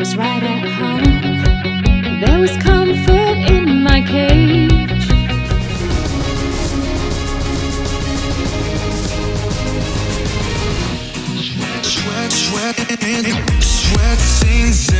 was right at home. There was comfort in my cage. Sweat, sweat, sweat, sweat sings.